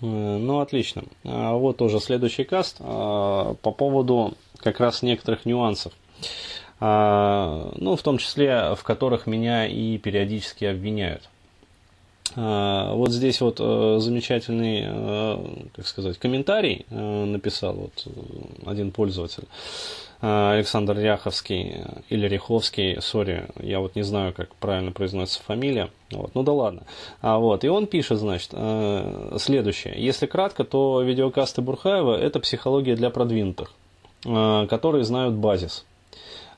Ну, отлично. А вот тоже следующий каст по поводу как раз некоторых нюансов. Ну, в том числе, в которых меня и периодически обвиняют. Вот здесь вот э, замечательный, э, как сказать, комментарий э, написал вот один пользователь. Александр Ряховский или Риховский, сори, я вот не знаю, как правильно произносится фамилия, вот, ну да ладно. А, вот, и он пишет, значит, э, следующее. Если кратко, то видеокасты Бурхаева – это психология для продвинутых, э, которые знают базис.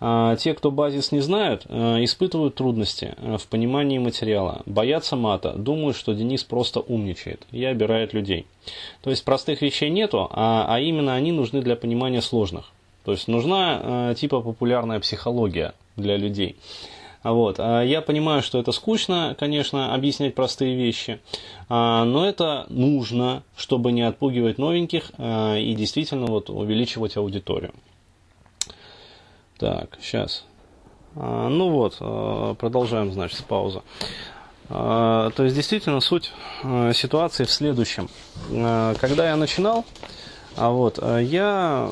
А те, кто базис не знают, э, испытывают трудности э, в понимании материала, боятся мата, думают, что Денис просто умничает и обирает людей. То есть простых вещей нету, а, а именно они нужны для понимания сложных. То есть нужна э, типа популярная психология для людей. Вот. А я понимаю, что это скучно, конечно, объяснять простые вещи, а, но это нужно, чтобы не отпугивать новеньких а, и действительно вот увеличивать аудиторию. Так, сейчас. Ну вот, продолжаем, значит, с паузы. То есть, действительно, суть ситуации в следующем. Когда я начинал, а вот, э, я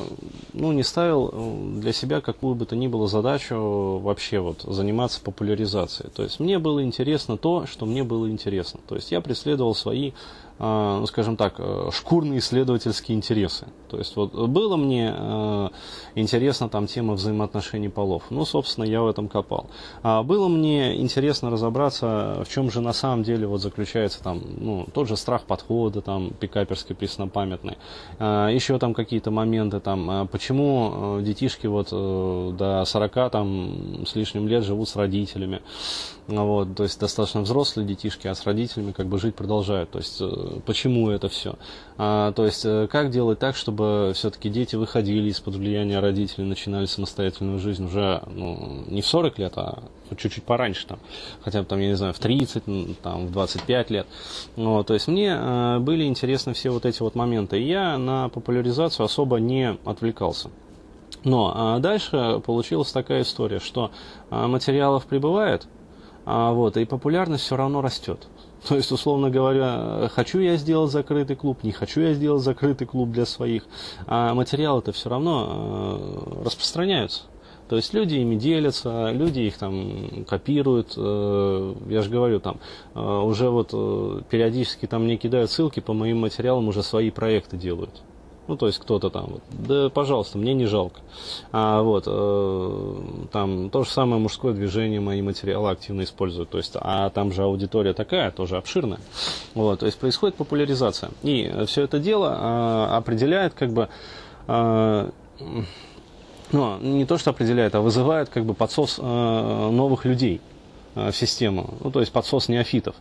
ну, не ставил для себя какую бы то ни было задачу вообще вот заниматься популяризацией. То есть мне было интересно то, что мне было интересно. То есть я преследовал свои а, ну, скажем так, э, шкурные исследовательские интересы. То есть вот было мне э, интересна там тема взаимоотношений полов. Ну, собственно, я в этом копал. А было мне интересно разобраться, в чем же на самом деле вот заключается там, ну, тот же страх подхода, там, пикаперский преснопамятный. А, еще там какие-то моменты, там, а почему детишки вот до 40 там с лишним лет живут с родителями. Вот, то есть достаточно взрослые детишки, а с родителями как бы жить продолжают. То есть почему это все. А, то есть, э, как делать так, чтобы все-таки дети выходили из-под влияния родителей, начинали самостоятельную жизнь уже ну, не в 40 лет, а чуть-чуть пораньше, там, хотя бы, там, я не знаю, в 30, там, в 25 лет. Вот, то есть, мне э, были интересны все вот эти вот моменты. И я на популяризацию особо не отвлекался. Но а дальше получилась такая история, что а, материалов прибывает, а, вот, и популярность все равно растет. То есть, условно говоря, хочу я сделать закрытый клуб, не хочу я сделать закрытый клуб для своих, а материалы-то все равно э, распространяются. То есть люди ими делятся, люди их там копируют. Э, я же говорю, там э, уже вот периодически там мне кидают ссылки по моим материалам, уже свои проекты делают. Ну, то есть кто-то там, вот, да, пожалуйста, мне не жалко. А вот, э, там то же самое мужское движение мои материалы активно используют. То есть, а там же аудитория такая, тоже обширная. Вот, то есть происходит популяризация. И все это дело э, определяет как бы э, ну, не то, что определяет, а вызывает как бы подсос э, новых людей. Э, в систему, ну, то есть подсос неофитов.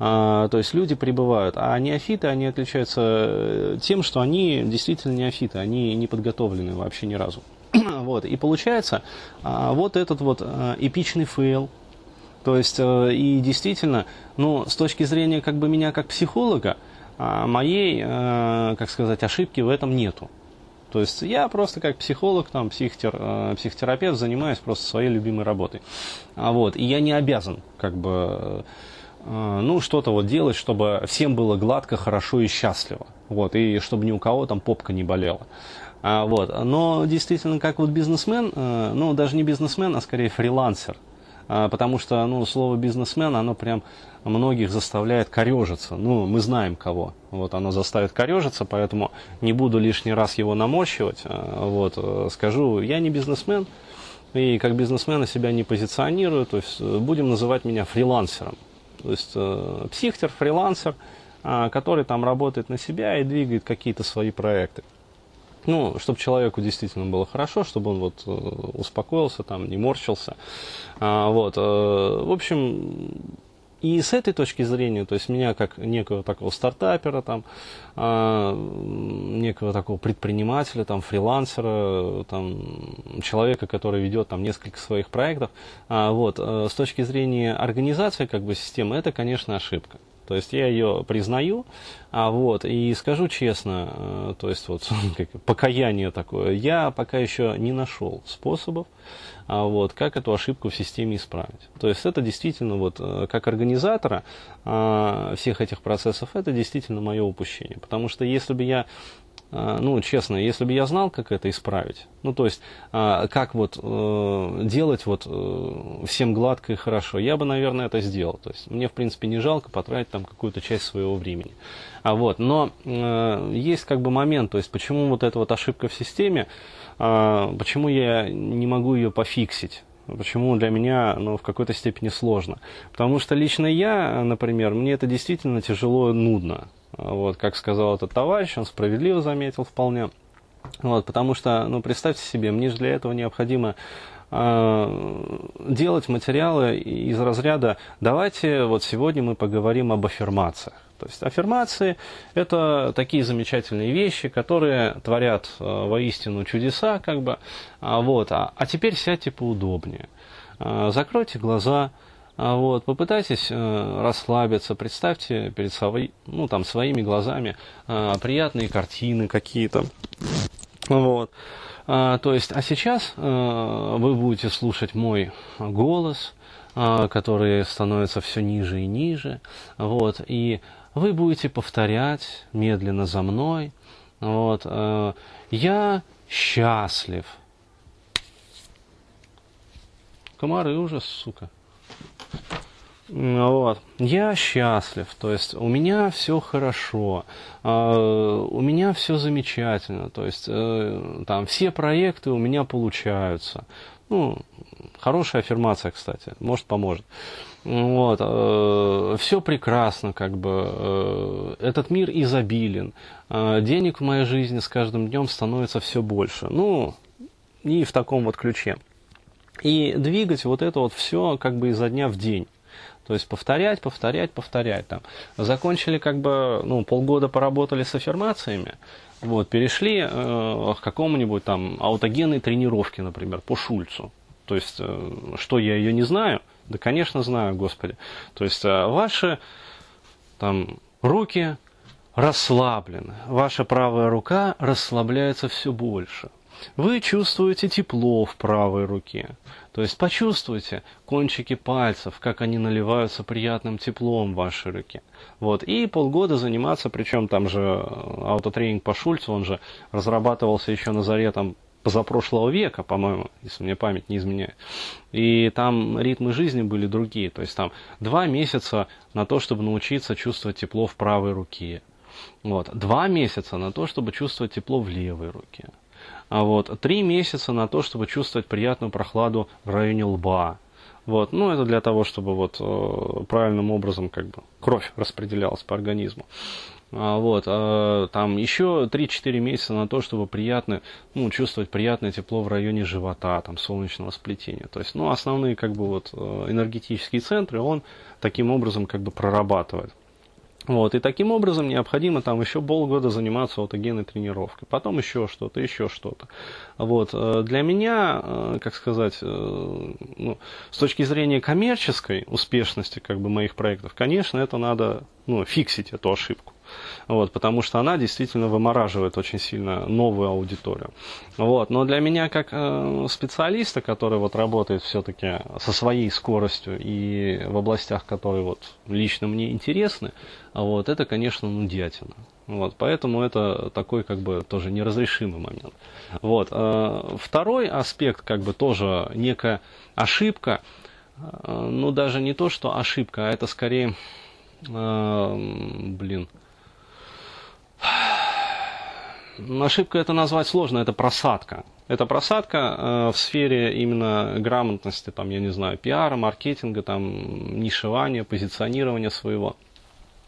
А, то есть люди прибывают, а неофиты, они отличаются э, тем, что они действительно неофиты, они не подготовлены вообще ни разу. вот, и получается а, вот этот вот а, эпичный фейл, то есть, а, и действительно, ну, с точки зрения как бы меня как психолога, а, моей, а, как сказать, ошибки в этом нету. То есть я просто как психолог, там, психотер, э, психотерапевт занимаюсь просто своей любимой работой. А вот, и я не обязан как бы э, ну, что-то вот делать, чтобы всем было гладко, хорошо и счастливо. Вот, и чтобы ни у кого там попка не болела. А, вот. Но действительно, как вот бизнесмен, э, ну, даже не бизнесмен, а скорее фрилансер. А, потому что, ну, слово бизнесмен, оно прям многих заставляет корежиться. Ну, мы знаем кого. Вот оно заставит корежиться, поэтому не буду лишний раз его наморщивать. А, вот, э, скажу, я не бизнесмен, и как бизнесмена себя не позиционирую, то есть э, будем называть меня фрилансером. То есть э, психтер, фрилансер, а, который там работает на себя и двигает какие-то свои проекты. Ну, чтобы человеку действительно было хорошо, чтобы он вот успокоился, там, не морщился. А, вот, в общем, и с этой точки зрения, то есть меня как некого такого стартапера, там, э, некого такого предпринимателя, там, фрилансера, там, человека, который ведет там несколько своих проектов, э, вот, э, с точки зрения организации как бы системы, это, конечно, ошибка. То есть я ее признаю, а вот, и скажу честно, э, то есть вот как, покаяние такое, я пока еще не нашел способов, а вот, как эту ошибку в системе исправить. То есть это действительно вот э, как организатора а, всех этих процессов, это действительно мое упущение. Потому что если бы я ну, честно, если бы я знал, как это исправить, ну, то есть, а, как вот э, делать вот э, всем гладко и хорошо, я бы, наверное, это сделал. То есть, мне, в принципе, не жалко потратить там какую-то часть своего времени. А вот, но э, есть как бы момент, то есть, почему вот эта вот ошибка в системе, а, почему я не могу ее пофиксить? Почему для меня ну, в какой-то степени сложно? Потому что лично я, например, мне это действительно тяжело нудно. Вот, как сказал этот товарищ, он справедливо заметил вполне. Вот, потому что, ну, представьте себе, мне же для этого необходимо э, делать материалы из разряда «давайте вот сегодня мы поговорим об аффирмациях». То есть аффирмации – это такие замечательные вещи, которые творят э, воистину чудеса, как бы. А, вот, а, а теперь сядьте поудобнее, э, закройте глаза – вот, попытайтесь э, расслабиться, представьте перед собой, ну, там, своими глазами э, приятные картины какие-то. Вот. А, то есть, а сейчас э, вы будете слушать мой голос, э, который становится все ниже и ниже. Вот, и вы будете повторять медленно за мной. Вот, э, я счастлив. Комары ужас, сука. Вот. Я счастлив, то есть у меня все хорошо, а, у меня все замечательно, то есть э, там все проекты у меня получаются. Ну, хорошая аффирмация, кстати, может поможет. Вот, э, все прекрасно, как бы, э, этот мир изобилен, денег в моей жизни с каждым днем становится все больше. Ну, и в таком вот ключе. И двигать вот это вот все как бы изо дня в день. То есть повторять, повторять, повторять. Там. Закончили как бы, ну, полгода поработали с аффирмациями, вот, перешли э, к какому-нибудь там аутогенной тренировке, например, по Шульцу. То есть, э, что я ее не знаю? Да, конечно, знаю, Господи. То есть, э, ваши там руки расслаблены, ваша правая рука расслабляется все больше. Вы чувствуете тепло в правой руке. То есть почувствуйте кончики пальцев, как они наливаются приятным теплом в вашей руке. Вот. И полгода заниматься, причем там же э, аутотренинг по Шульцу, он же разрабатывался еще на заре там позапрошлого века, по-моему, если мне память не изменяет. И там ритмы жизни были другие. То есть там два месяца на то, чтобы научиться чувствовать тепло в правой руке. Вот. Два месяца на то, чтобы чувствовать тепло в левой руке. А вот, три месяца на то, чтобы чувствовать приятную прохладу в районе лба. Вот, ну, это для того, чтобы вот э, правильным образом как бы кровь распределялась по организму. А, вот, а, там еще 3-4 месяца на то, чтобы приятно, ну, чувствовать приятное тепло в районе живота, там, солнечного сплетения. То есть, ну, основные, как бы, вот, э, энергетические центры он таким образом, как бы, прорабатывает. Вот, и таким образом необходимо там еще полгода заниматься аутогенной тренировкой, потом еще что-то, еще что-то. Вот, э, для меня, э, как сказать, э, ну, с точки зрения коммерческой успешности как бы, моих проектов, конечно, это надо ну, фиксить эту ошибку вот, потому что она действительно вымораживает очень сильно новую аудиторию. Вот, но для меня как э, специалиста, который вот работает все-таки со своей скоростью и в областях, которые вот лично мне интересны, вот, это, конечно, нудятина. Вот, поэтому это такой как бы тоже неразрешимый момент. Вот. Э, второй аспект, как бы тоже некая ошибка, э, ну даже не то, что ошибка, а это скорее, э, блин, ошибка это назвать сложно, это просадка. Это просадка э, в сфере именно грамотности, там, я не знаю, пиара, маркетинга, там, нишевания, позиционирования своего.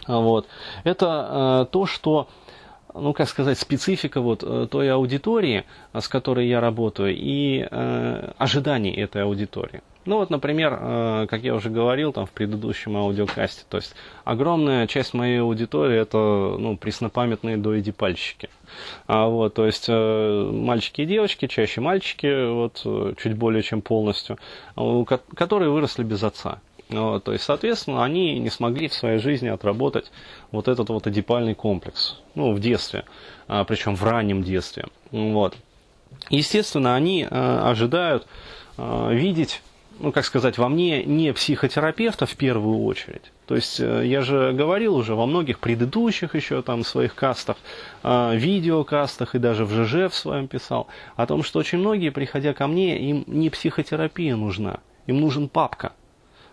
Вот. Это э, то, что ну, как сказать, специфика вот э, той аудитории, с которой я работаю, и э, ожиданий этой аудитории. Ну вот, например, э, как я уже говорил там в предыдущем аудиокасте, то есть огромная часть моей аудитории это ну, преснопамятные доиди-пальщики. А, вот, то есть э, мальчики и девочки, чаще мальчики, вот, чуть более чем полностью, которые выросли без отца. Вот, то есть, соответственно, они не смогли в своей жизни отработать вот этот вот эдипальный комплекс, ну, в детстве, а, причем в раннем детстве. Вот. Естественно, они а, ожидают а, видеть ну, как сказать, во мне не психотерапевта в первую очередь. То есть э, я же говорил уже во многих предыдущих еще там своих кастах, э, видеокастах и даже в ЖЖ в своем писал, о том, что очень многие, приходя ко мне, им не психотерапия нужна, им нужен папка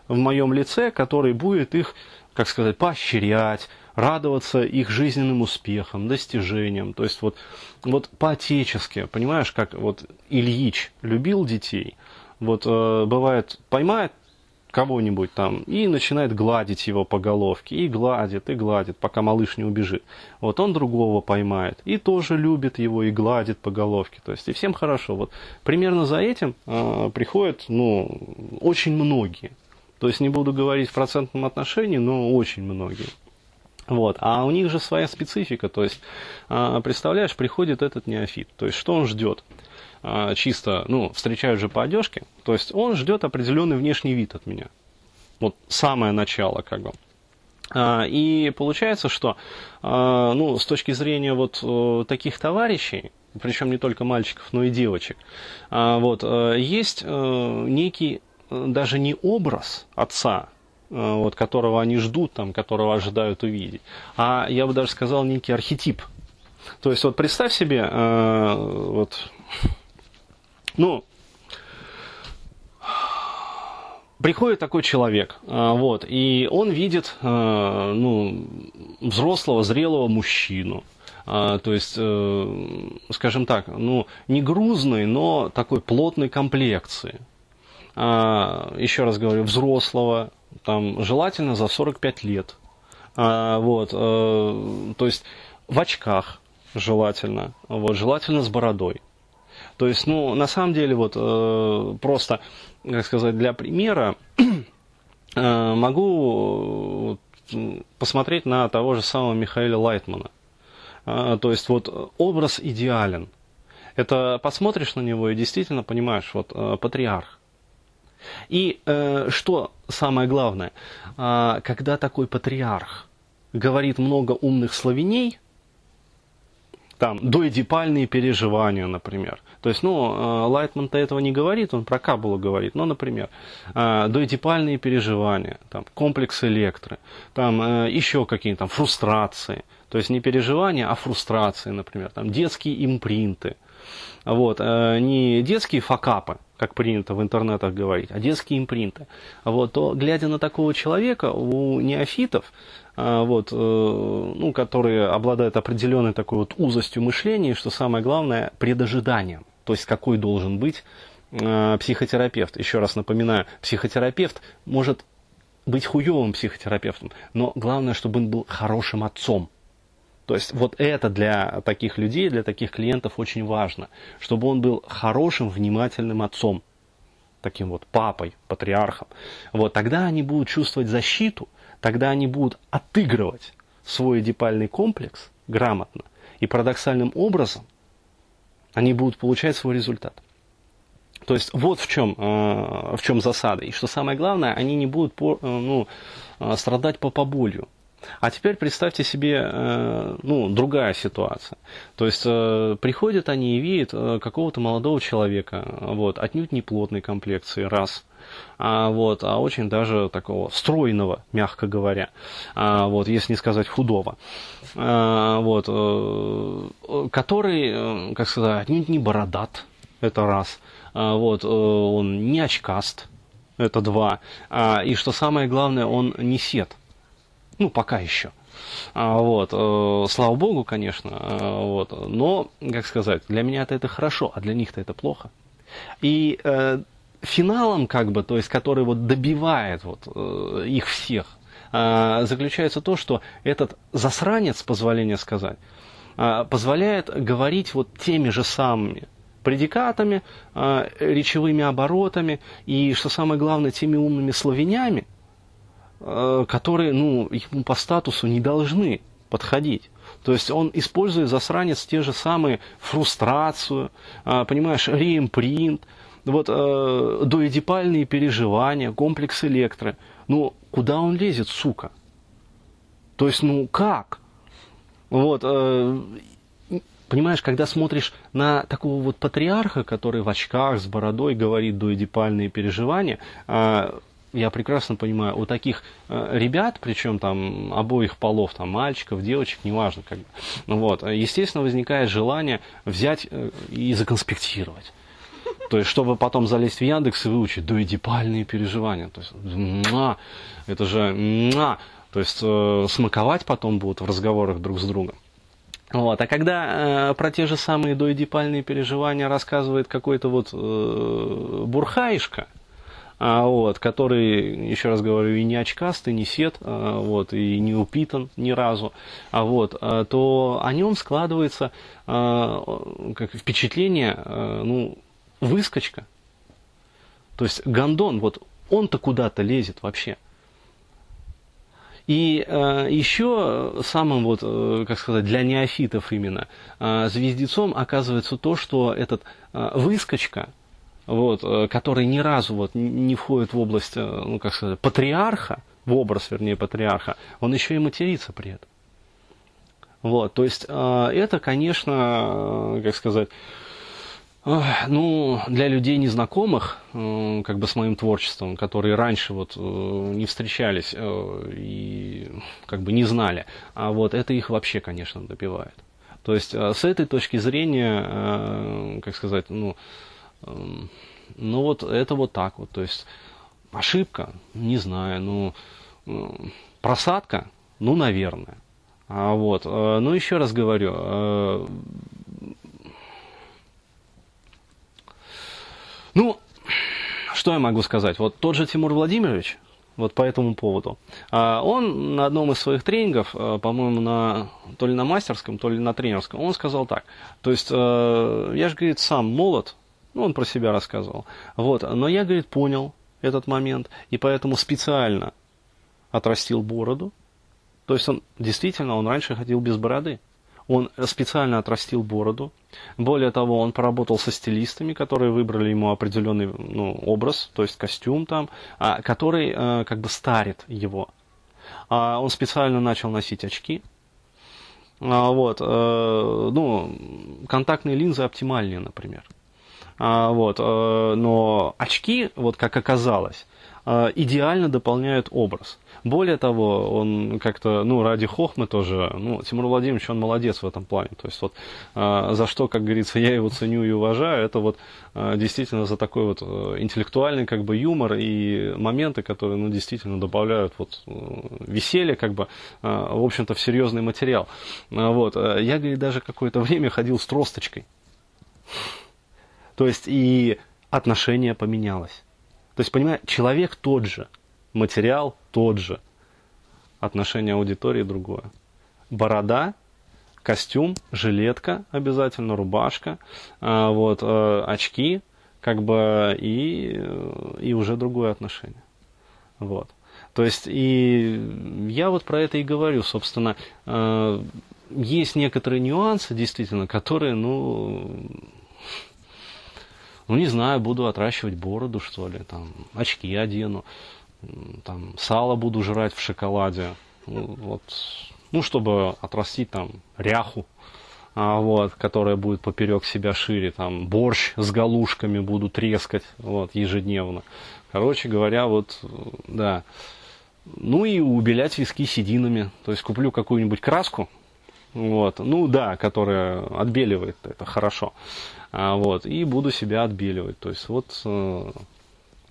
в моем лице, который будет их, как сказать, поощрять, радоваться их жизненным успехам, достижениям. То есть вот, вот по-отечески, понимаешь, как вот Ильич любил детей – вот э, бывает, поймает кого-нибудь там и начинает гладить его по головке, и гладит, и гладит, пока малыш не убежит. Вот он другого поймает, и тоже любит его, и гладит по головке. То есть, и всем хорошо. Вот примерно за этим э, приходят, ну, очень многие. То есть, не буду говорить в процентном отношении, но очень многие. Вот. А у них же своя специфика. То есть, э, представляешь, приходит этот неофит. То есть, что он ждет? А, чисто, ну, встречают же по одежке, то есть он ждет определенный внешний вид от меня. Вот самое начало, как бы. А, и получается, что, а, ну, с точки зрения вот э, таких товарищей, причем не только мальчиков, но и девочек, вот, э, есть э, некий даже не образ отца, вот, которого они ждут, там, которого ожидают увидеть, а я бы даже сказал некий архетип. То есть вот представь себе, вот ну, приходит такой человек, а, вот, и он видит, а, ну, взрослого, зрелого мужчину, а, то есть, э, скажем так, ну, не грузный, но такой плотной комплекции. Еще раз говорю, взрослого, там, желательно за 45 лет. Вот, э, то есть, в очках желательно, вот, желательно с бородой. То есть, ну, на самом деле, вот э, просто, как сказать, для примера, э, могу посмотреть на того же самого Михаила Лайтмана. Э, то есть, вот образ идеален. Это посмотришь на него и действительно понимаешь, вот э, патриарх. И э, что самое главное, э, когда такой патриарх говорит много умных славяней, там, доэдипальные переживания, например. То есть, ну, э, Лайтман-то этого не говорит, он про Кабулу говорит, но, например, э, доэдипальные переживания, там, комплекс электры, там, э, еще какие-то там фрустрации, то есть не переживания, а фрустрации, например, там, детские импринты, вот, не детские факапы, как принято в интернетах говорить, а детские импринты, вот, то, глядя на такого человека, у неофитов, а, вот, э, ну, которые обладают определенной такой вот узостью мышления, что самое главное, предожиданием. То есть, какой должен быть э, психотерапевт. Еще раз напоминаю, психотерапевт может быть хуевым психотерапевтом, но главное, чтобы он был хорошим отцом. То есть вот это для таких людей, для таких клиентов очень важно, чтобы он был хорошим, внимательным отцом, таким вот папой, патриархом. Вот тогда они будут чувствовать защиту, тогда они будут отыгрывать свой эдипальный комплекс грамотно, и парадоксальным образом они будут получать свой результат. То есть вот в чем, э, в чем засада. И что самое главное, они не будут по, э, ну, э, страдать по поболью. А теперь представьте себе ну, другая ситуация. То есть приходят они и видят какого-то молодого человека, вот, отнюдь не плотной комплекции, раз – а, вот, а очень даже такого стройного, мягко говоря, а, вот, если не сказать худого, а, вот, э, который, э, как сказать, отнюдь не бородат, это раз, а, вот, э, он не очкаст, это два, а, и что самое главное, он не сед, ну, пока еще. А, вот, слава богу, конечно, вот, но, как сказать, для меня это, хорошо, а для них-то это плохо. И финалом, как бы, то есть, который вот добивает вот, э, их всех, э, заключается то, что этот засранец, позволение сказать, э, позволяет говорить вот теми же самыми предикатами, э, речевыми оборотами и, что самое главное, теми умными словенями, э, которые, ну, ему по статусу не должны подходить. То есть он использует засранец те же самые фрустрацию, э, понимаешь, реимпринт, вот э, доэдипальные переживания, комплекс электры. Ну, куда он лезет, сука? То есть, ну, как? Вот, э, понимаешь, когда смотришь на такого вот патриарха, который в очках с бородой говорит дуэдипальные переживания, э, я прекрасно понимаю, у таких э, ребят, причем там обоих полов, там мальчиков, девочек, неважно, как бы, вот, естественно, возникает желание взять э, и законспектировать. То есть, чтобы потом залезть в Яндекс и выучить дуэдипальные переживания. То есть, муа, это же муа, то есть, э, смаковать потом будут в разговорах друг с другом. Вот. А когда э, про те же самые доэдипальные переживания рассказывает какой-то вот э, бурхаишка, а, вот, который, еще раз говорю, и не очкастый, не сед, а, вот, и не упитан ни разу, а, вот, а, то о нем складывается а, как впечатление, ну, выскочка. То есть гондон, вот он-то куда-то лезет вообще. И э, еще самым, вот, э, как сказать, для неофитов именно, э, звездецом оказывается то, что этот э, выскочка, вот, э, который ни разу вот, не входит в область, э, ну, как сказать, патриарха, в образ, вернее, патриарха, он еще и матерится при этом. Вот, то есть э, это, конечно, как сказать, ну, для людей незнакомых, как бы с моим творчеством, которые раньше вот не встречались и как бы не знали, а вот это их вообще, конечно, добивает. То есть с этой точки зрения, как сказать, ну, ну вот это вот так вот. То есть ошибка, не знаю, ну, просадка, ну, наверное. А вот, ну, еще раз говорю, Ну, что я могу сказать? Вот тот же Тимур Владимирович, вот по этому поводу. Он на одном из своих тренингов, по-моему, на, то ли на мастерском, то ли на тренерском, он сказал так. То есть, я же, говорит, сам молод, ну, он про себя рассказывал. Вот, но я, говорит, понял этот момент, и поэтому специально отрастил бороду. То есть, он действительно, он раньше ходил без бороды. Он специально отрастил бороду. Более того, он поработал со стилистами, которые выбрали ему определенный ну, образ, то есть костюм там, а, который а, как бы старит его. А, он специально начал носить очки. А, вот, а, ну, контактные линзы оптимальнее, например. А, вот, а, но очки, вот как оказалось, а, идеально дополняют образ. Более того, он как-то, ну, ради хохмы тоже, ну, Тимур Владимирович, он молодец в этом плане. То есть вот э, за что, как говорится, я его ценю и уважаю, это вот э, действительно за такой вот э, интеллектуальный как бы юмор и моменты, которые, ну, действительно добавляют вот э, веселье, как бы, э, в общем-то, в серьезный материал. Э, вот. Я, говорит, даже какое-то время ходил с тросточкой. То есть и отношение поменялось. То есть, понимаешь, человек тот же, материал тот же, отношение аудитории другое. Борода, костюм, жилетка обязательно, рубашка, а, вот, э, очки, как бы, и, и уже другое отношение. Вот. То есть, и я вот про это и говорю, собственно, э, есть некоторые нюансы, действительно, которые, ну, ну, не знаю, буду отращивать бороду, что ли, там, очки одену там, сало буду жрать в шоколаде, ну, вот, ну, чтобы отрастить там ряху, а, вот, которая будет поперек себя шире, там, борщ с галушками буду трескать, вот, ежедневно. Короче говоря, вот, да. Ну и убелять виски сединами, то есть куплю какую-нибудь краску, вот, ну да, которая отбеливает, это хорошо, а, вот, и буду себя отбеливать, то есть вот э,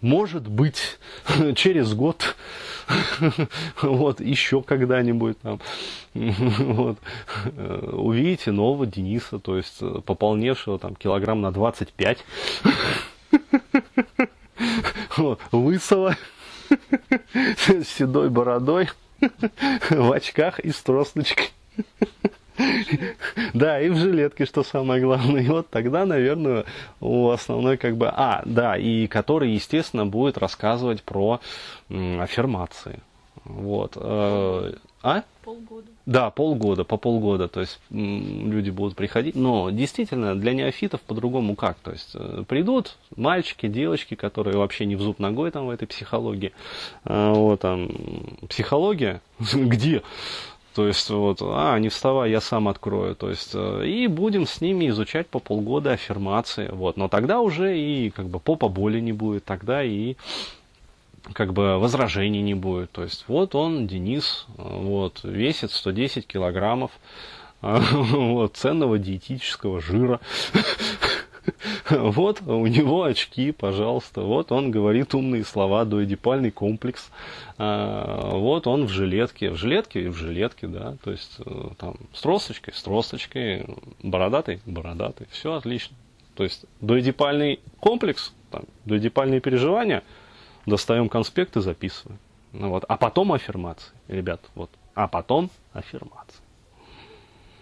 может быть, через год, вот, еще когда-нибудь там, вот, увидите нового Дениса, то есть пополневшего там килограмм на 25, вот, лысого, с седой бородой, в очках и с тросточкой. Да, и в жилетке, что самое главное. И вот тогда, наверное, у основной как бы... А, да, и который, естественно, будет рассказывать про аффирмации. Вот. Э, а? Полгода. Да, полгода, по полгода, то есть люди будут приходить. Но действительно, для неофитов по-другому как? То есть э, придут мальчики, девочки, которые вообще не в зуб ногой там в этой психологии. А, вот там, психология? Где? То есть вот, а, не вставай, я сам открою. То есть, э, и будем с ними изучать по полгода аффирмации. Вот. Но тогда уже и как бы попа боли не будет, тогда и как бы возражений не будет. То есть вот он, Денис, вот, весит 110 килограммов вот, ценного диетического жира. Вот у него очки, пожалуйста. Вот он говорит умные слова, доэдипальный комплекс. А, вот он в жилетке. В жилетке и в жилетке, да. То есть э, там с тросточкой, с тросточкой, бородатый, бородатый. Все отлично. То есть доэдипальный комплекс, там, доэдипальные переживания – достаем конспект и записываем. Ну, вот. А потом аффирмации, ребят, вот. А потом аффирмации.